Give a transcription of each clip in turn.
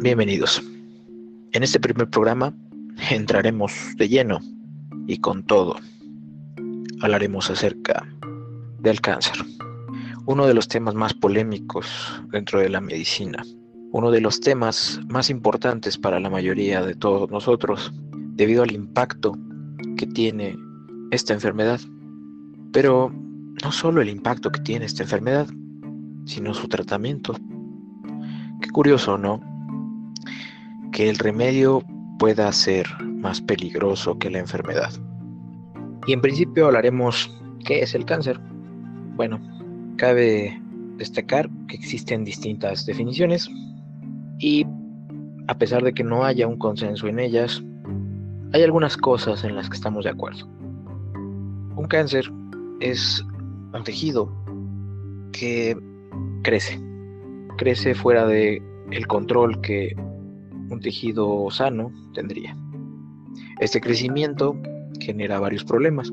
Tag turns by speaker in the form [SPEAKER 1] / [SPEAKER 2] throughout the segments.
[SPEAKER 1] Bienvenidos. En este primer programa entraremos de lleno y con todo. Hablaremos acerca del cáncer, uno de los temas más polémicos dentro de la medicina, uno de los temas más importantes para la mayoría de todos nosotros debido al impacto que tiene esta enfermedad. Pero no solo el impacto que tiene esta enfermedad, sino su tratamiento. Qué curioso, ¿no? Que el remedio pueda ser más peligroso que la enfermedad. Y en principio hablaremos qué es el cáncer. Bueno, cabe destacar que existen distintas definiciones y a pesar de que no haya un consenso en ellas, hay algunas cosas en las que estamos de acuerdo. Un cáncer es un tejido que crece, crece fuera de el control que un tejido sano tendría. Este crecimiento genera varios problemas,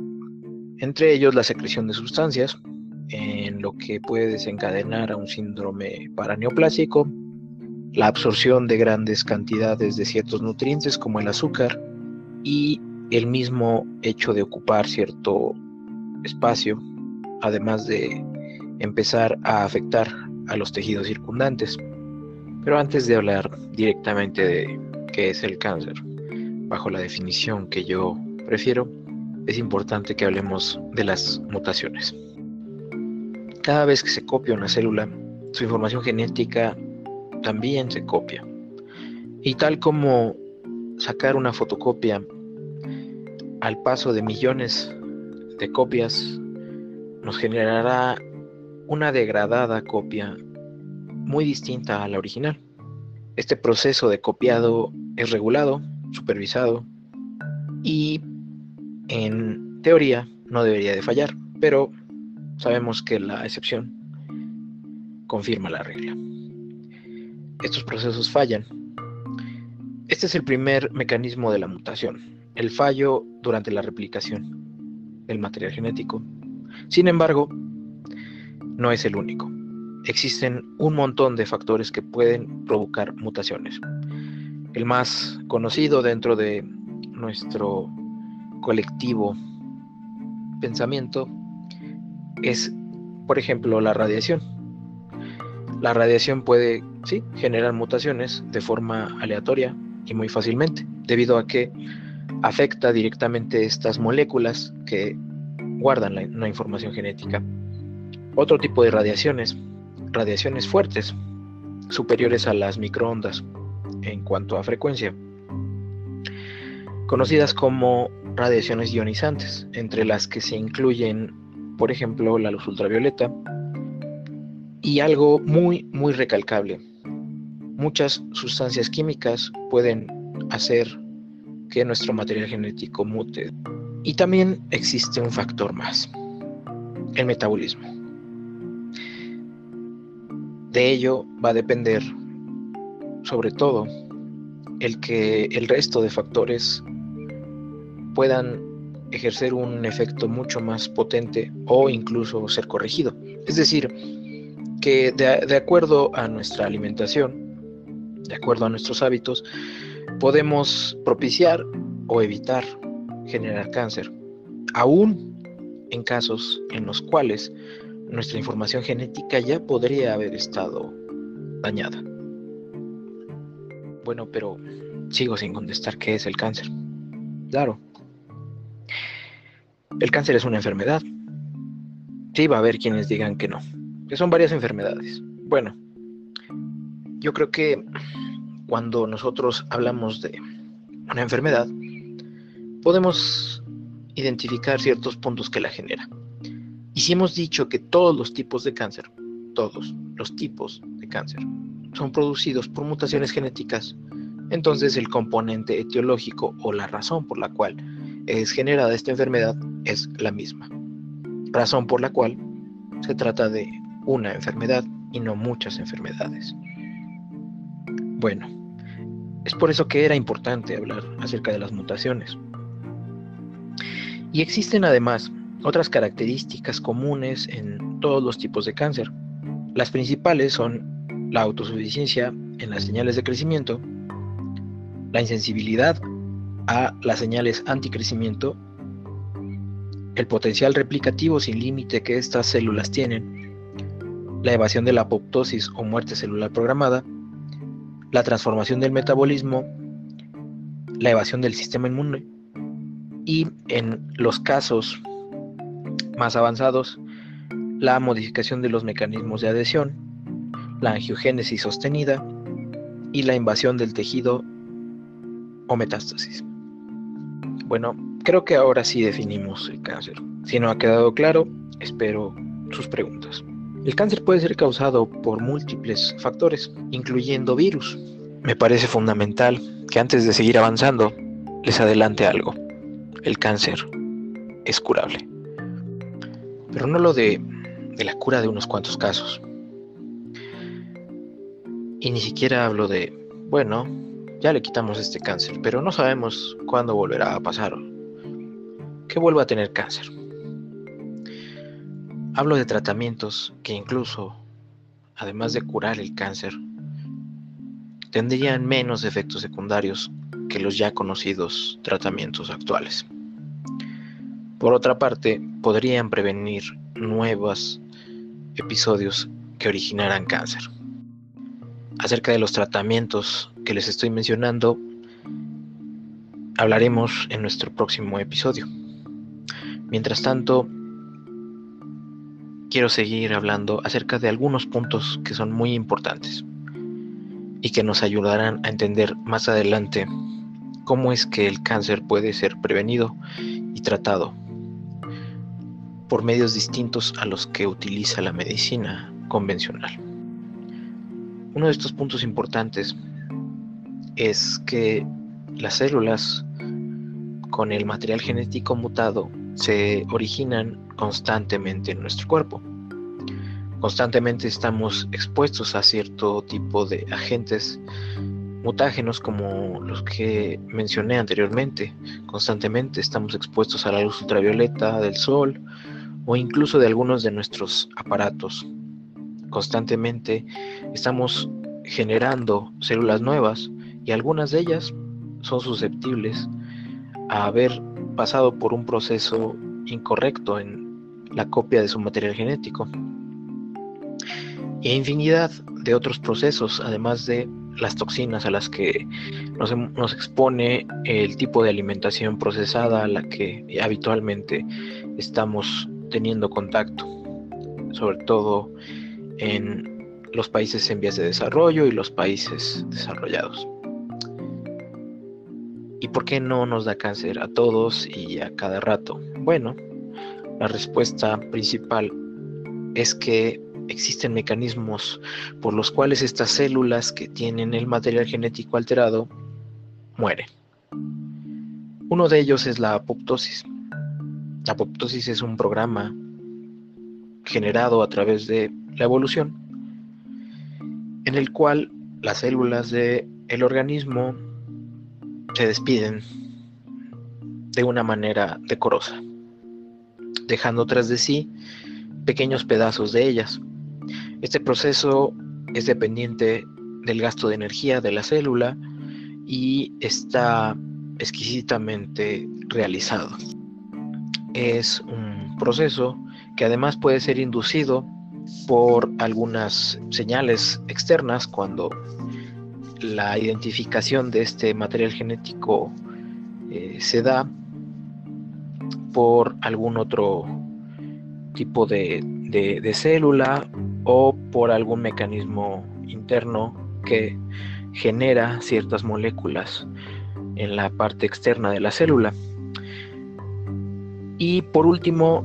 [SPEAKER 1] entre ellos la secreción de sustancias, en lo que puede desencadenar a un síndrome paraneoplásico, la absorción de grandes cantidades de ciertos nutrientes como el azúcar y el mismo hecho de ocupar cierto espacio, además de empezar a afectar a los tejidos circundantes. Pero antes de hablar directamente de qué es el cáncer, bajo la definición que yo prefiero, es importante que hablemos de las mutaciones. Cada vez que se copia una célula, su información genética también se copia. Y tal como sacar una fotocopia al paso de millones de copias nos generará una degradada copia muy distinta a la original. Este proceso de copiado es regulado, supervisado y en teoría no debería de fallar, pero sabemos que la excepción confirma la regla. Estos procesos fallan. Este es el primer mecanismo de la mutación, el fallo durante la replicación del material genético. Sin embargo, no es el único. Existen un montón de factores que pueden provocar mutaciones. El más conocido dentro de nuestro colectivo pensamiento es, por ejemplo, la radiación. La radiación puede, sí, generar mutaciones de forma aleatoria y muy fácilmente, debido a que afecta directamente estas moléculas que guardan la, información genética. Otro tipo de radiaciones, radiaciones fuertes, superiores a las microondas en cuanto a frecuencia, conocidas como radiaciones ionizantes, entre las que se incluyen, por ejemplo, la luz ultravioleta y algo muy, muy recalcable. Muchas sustancias químicas pueden hacer que nuestro material genético mute. Y también existe un factor más, el metabolismo. De ello va a depender, sobre todo, el que el resto de factores puedan ejercer un efecto mucho más potente o incluso ser corregido. Es decir, que de, de, acuerdo a nuestra alimentación, de acuerdo a nuestros hábitos, podemos propiciar o evitar generar cáncer, aún en casos en los cuales nuestra información genética ya podría haber estado dañada. Bueno, pero sigo sin contestar qué es el cáncer. Claro. El cáncer es una enfermedad. Sí va a haber quienes digan que no, que son varias enfermedades. Bueno, yo creo que cuando nosotros hablamos de una enfermedad, podemos identificar ciertos puntos que la generan. Y si hemos dicho que todos los tipos de cáncer, todos los tipos de cáncer, son producidos por mutaciones genéticas, entonces el componente etiológico o la razón por la cual es generada esta enfermedad es la misma. Razón por la cual se trata de una enfermedad y no muchas enfermedades. Bueno, es por eso que era importante hablar acerca de las mutaciones. Y existen además otras características comunes en todos los tipos de cáncer. Las principales son la autosuficiencia en las señales de crecimiento, la insensibilidad a las señales anticrecimiento, el potencial replicativo sin límite que estas células tienen, la evasión de la apoptosis o muerte celular programada, la transformación del metabolismo, la evasión del sistema inmune y en los casos más avanzados, la modificación de los mecanismos de adhesión, la angiogénesis sostenida y la invasión del tejido o metástasis. Bueno, creo que ahora sí definimos el cáncer. Si no ha quedado claro, espero sus preguntas. El cáncer puede ser causado por múltiples factores, incluyendo virus. Me parece fundamental que antes de seguir avanzando, les adelante algo. El cáncer es curable. Pero no lo de, de la cura de unos cuantos casos. Y ni siquiera hablo de, bueno, ya le quitamos este cáncer, pero no sabemos cuándo volverá a pasar que vuelva a tener cáncer. Hablo de tratamientos que incluso, además de curar el cáncer, tendrían menos efectos secundarios que los ya conocidos tratamientos actuales. Por otra parte, podrían prevenir nuevos episodios que originaran cáncer acerca de los tratamientos que les estoy mencionando, hablaremos en nuestro próximo episodio. Mientras tanto, quiero seguir hablando acerca de algunos puntos que son muy importantes y que nos ayudarán a entender más adelante cómo es que el cáncer puede ser prevenido y tratado por medios distintos a los que utiliza la medicina convencional. Uno de estos puntos importantes es que las células con el material genético mutado se originan constantemente en nuestro cuerpo. Constantemente estamos expuestos a cierto tipo de agentes mutágenos como los que mencioné anteriormente. Constantemente estamos expuestos a la luz ultravioleta del sol o incluso de algunos de nuestros aparatos constantemente estamos generando células nuevas y algunas de ellas son susceptibles a haber pasado por un proceso incorrecto en la copia de su material genético. Y infinidad de otros procesos, además de las toxinas a las que nos, nos, expone el tipo de alimentación procesada a la que habitualmente estamos teniendo contacto, sobre todo en los países en vías de desarrollo y los países desarrollados. ¿Y por qué no nos da cáncer a todos y a cada rato? Bueno, la respuesta principal es que existen mecanismos por los cuales estas células que tienen el material genético alterado mueren. Uno de ellos es la apoptosis. Apoptosis es un programa generado a través de la evolución, en el cual las células del el organismo se despiden de una manera decorosa, dejando tras de sí pequeños pedazos de ellas. Este proceso es dependiente del gasto de energía de la célula y está exquisitamente realizado. Es un proceso que además puede ser inducido por algunas señales externas cuando la identificación de este material genético eh, se da por algún otro tipo de, de célula o por algún mecanismo interno que genera ciertas moléculas en la parte externa de la célula. Y por último,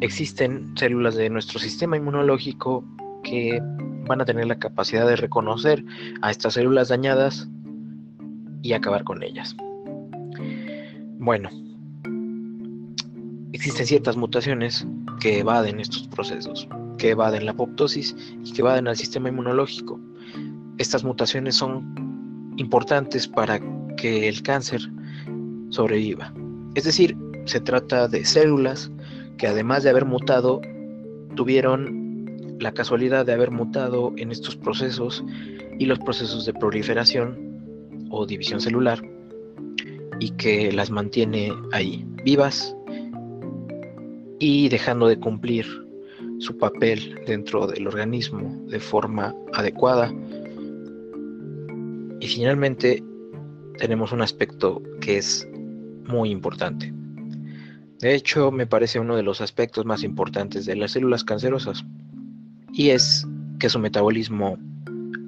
[SPEAKER 1] existen células de nuestro sistema inmunológico que van a tener la capacidad de reconocer a estas células dañadas y acabar con ellas. Bueno, existen ciertas mutaciones que evaden estos procesos, que evaden la apoptosis y que evaden al sistema inmunológico. Estas mutaciones son importantes para que el cáncer sobreviva. Es decir, se trata de células que además de haber mutado, tuvieron la casualidad de haber mutado en estos procesos y los procesos de proliferación o división celular y que las mantiene ahí vivas y dejando de cumplir su papel dentro del organismo de forma adecuada. Y finalmente tenemos un aspecto que es muy importante. De hecho, me parece uno de los aspectos más importantes de las células cancerosas y es que su metabolismo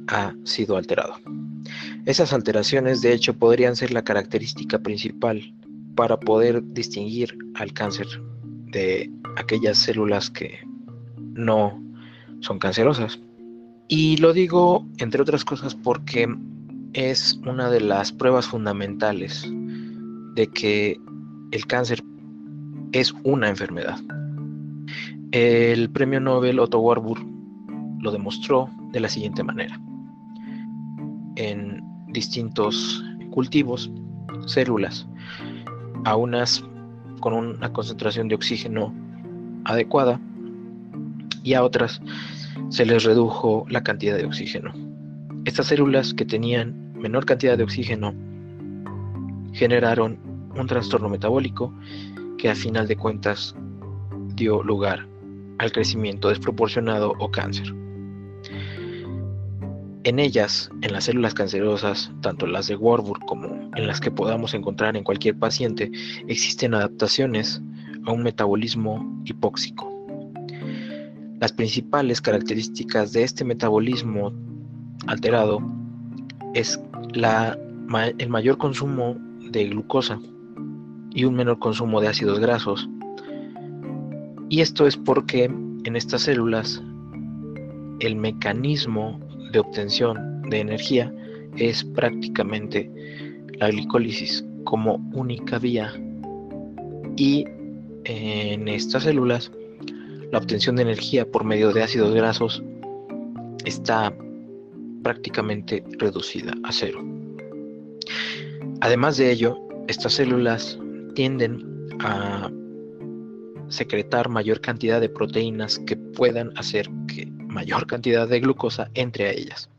[SPEAKER 1] ha sido alterado. Esas alteraciones, de hecho, podrían ser la característica principal para poder distinguir al cáncer de aquellas células que no son cancerosas. Y lo digo, entre otras cosas, porque es una de las pruebas fundamentales de que el cáncer es una enfermedad. El premio Nobel Otto Warburg lo demostró de la siguiente manera. En distintos cultivos, células, a unas con una concentración de oxígeno adecuada y a otras se les redujo la cantidad de oxígeno. Estas células que tenían menor cantidad de oxígeno generaron un trastorno metabólico que a final de cuentas dio lugar al crecimiento desproporcionado o cáncer. En ellas, en las células cancerosas, tanto las de Warburg como en las que podamos encontrar en cualquier paciente, existen adaptaciones a un metabolismo hipóxico. Las principales características de este metabolismo alterado es el mayor consumo de glucosa y un menor consumo de ácidos grasos. Y esto es porque en estas células el mecanismo de obtención de energía es prácticamente la glicólisis como única vía y en estas células la obtención de energía por medio de ácidos grasos está prácticamente reducida a cero. Además de ello, estas células tienden a secretar mayor cantidad de proteínas que puedan hacer que mayor cantidad de glucosa entre ellas.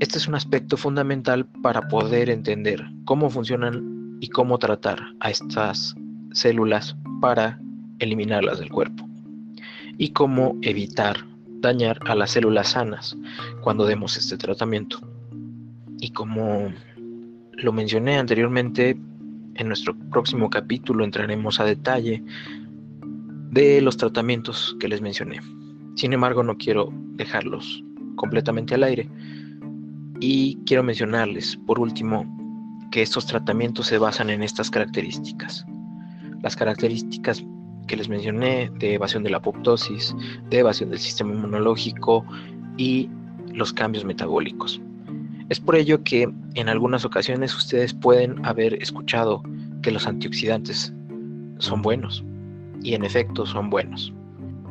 [SPEAKER 1] Este es un aspecto fundamental para poder entender cómo funcionan y cómo tratar a estas células para eliminarlas del cuerpo y cómo evitar dañar a las células sanas cuando demos este tratamiento. Y como lo mencioné anteriormente, en nuestro próximo capítulo entraremos a detalle de los tratamientos que les mencioné. Sin embargo, no quiero dejarlos completamente al aire y quiero mencionarles, por último, que estos tratamientos se basan en estas características. Las características que les mencioné de evasión de la apoptosis, de evasión del sistema inmunológico y los cambios metabólicos. Es por ello que en algunas ocasiones ustedes pueden haber escuchado que los antioxidantes son buenos y en efecto son buenos,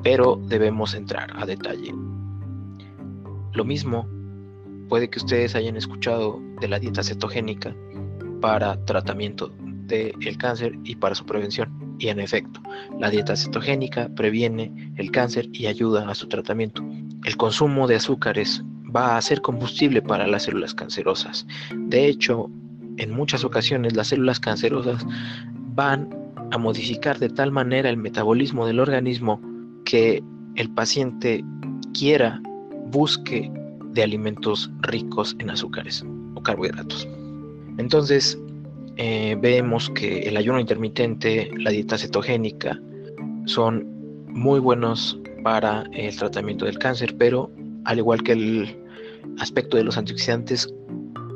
[SPEAKER 1] pero debemos entrar a detalle. Lo mismo puede que ustedes hayan escuchado de la dieta cetogénica para tratamiento del cáncer y para su prevención. Y en efecto, la dieta cetogénica previene el cáncer y ayuda a su tratamiento. El consumo de azúcares va a ser combustible para las células cancerosas. De hecho, en muchas ocasiones las células cancerosas van a modificar de tal manera el metabolismo del organismo que el paciente quiera, busque de alimentos ricos en azúcares o carbohidratos. Entonces, eh, vemos que el ayuno intermitente, la dieta cetogénica, son muy buenos para el tratamiento del cáncer, pero al igual que el aspecto de los antioxidantes,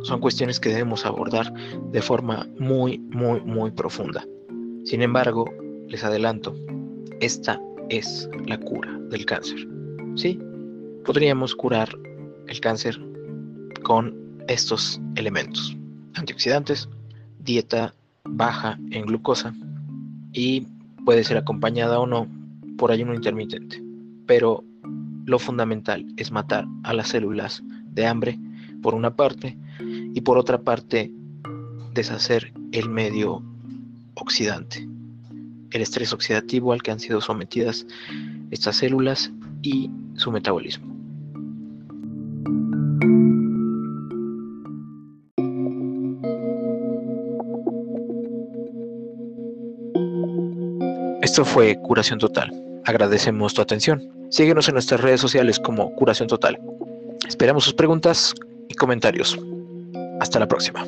[SPEAKER 1] son cuestiones que debemos abordar de forma muy, muy, muy profunda. Sin embargo, les adelanto, esta es la cura del cáncer. Sí, podríamos curar el cáncer con estos elementos. Antioxidantes, dieta baja en glucosa y puede ser acompañada o no por ayuno intermitente. Pero lo fundamental es matar a las células de hambre, por una parte, y por otra parte, deshacer el medio oxidante. el estrés oxidativo al que han sido sometidas estas células y su metabolismo. Esto fue Curación Total. Agradecemos tu atención. Síguenos en nuestras redes sociales como Curación Total. Esperamos sus preguntas y comentarios. Hasta la próxima.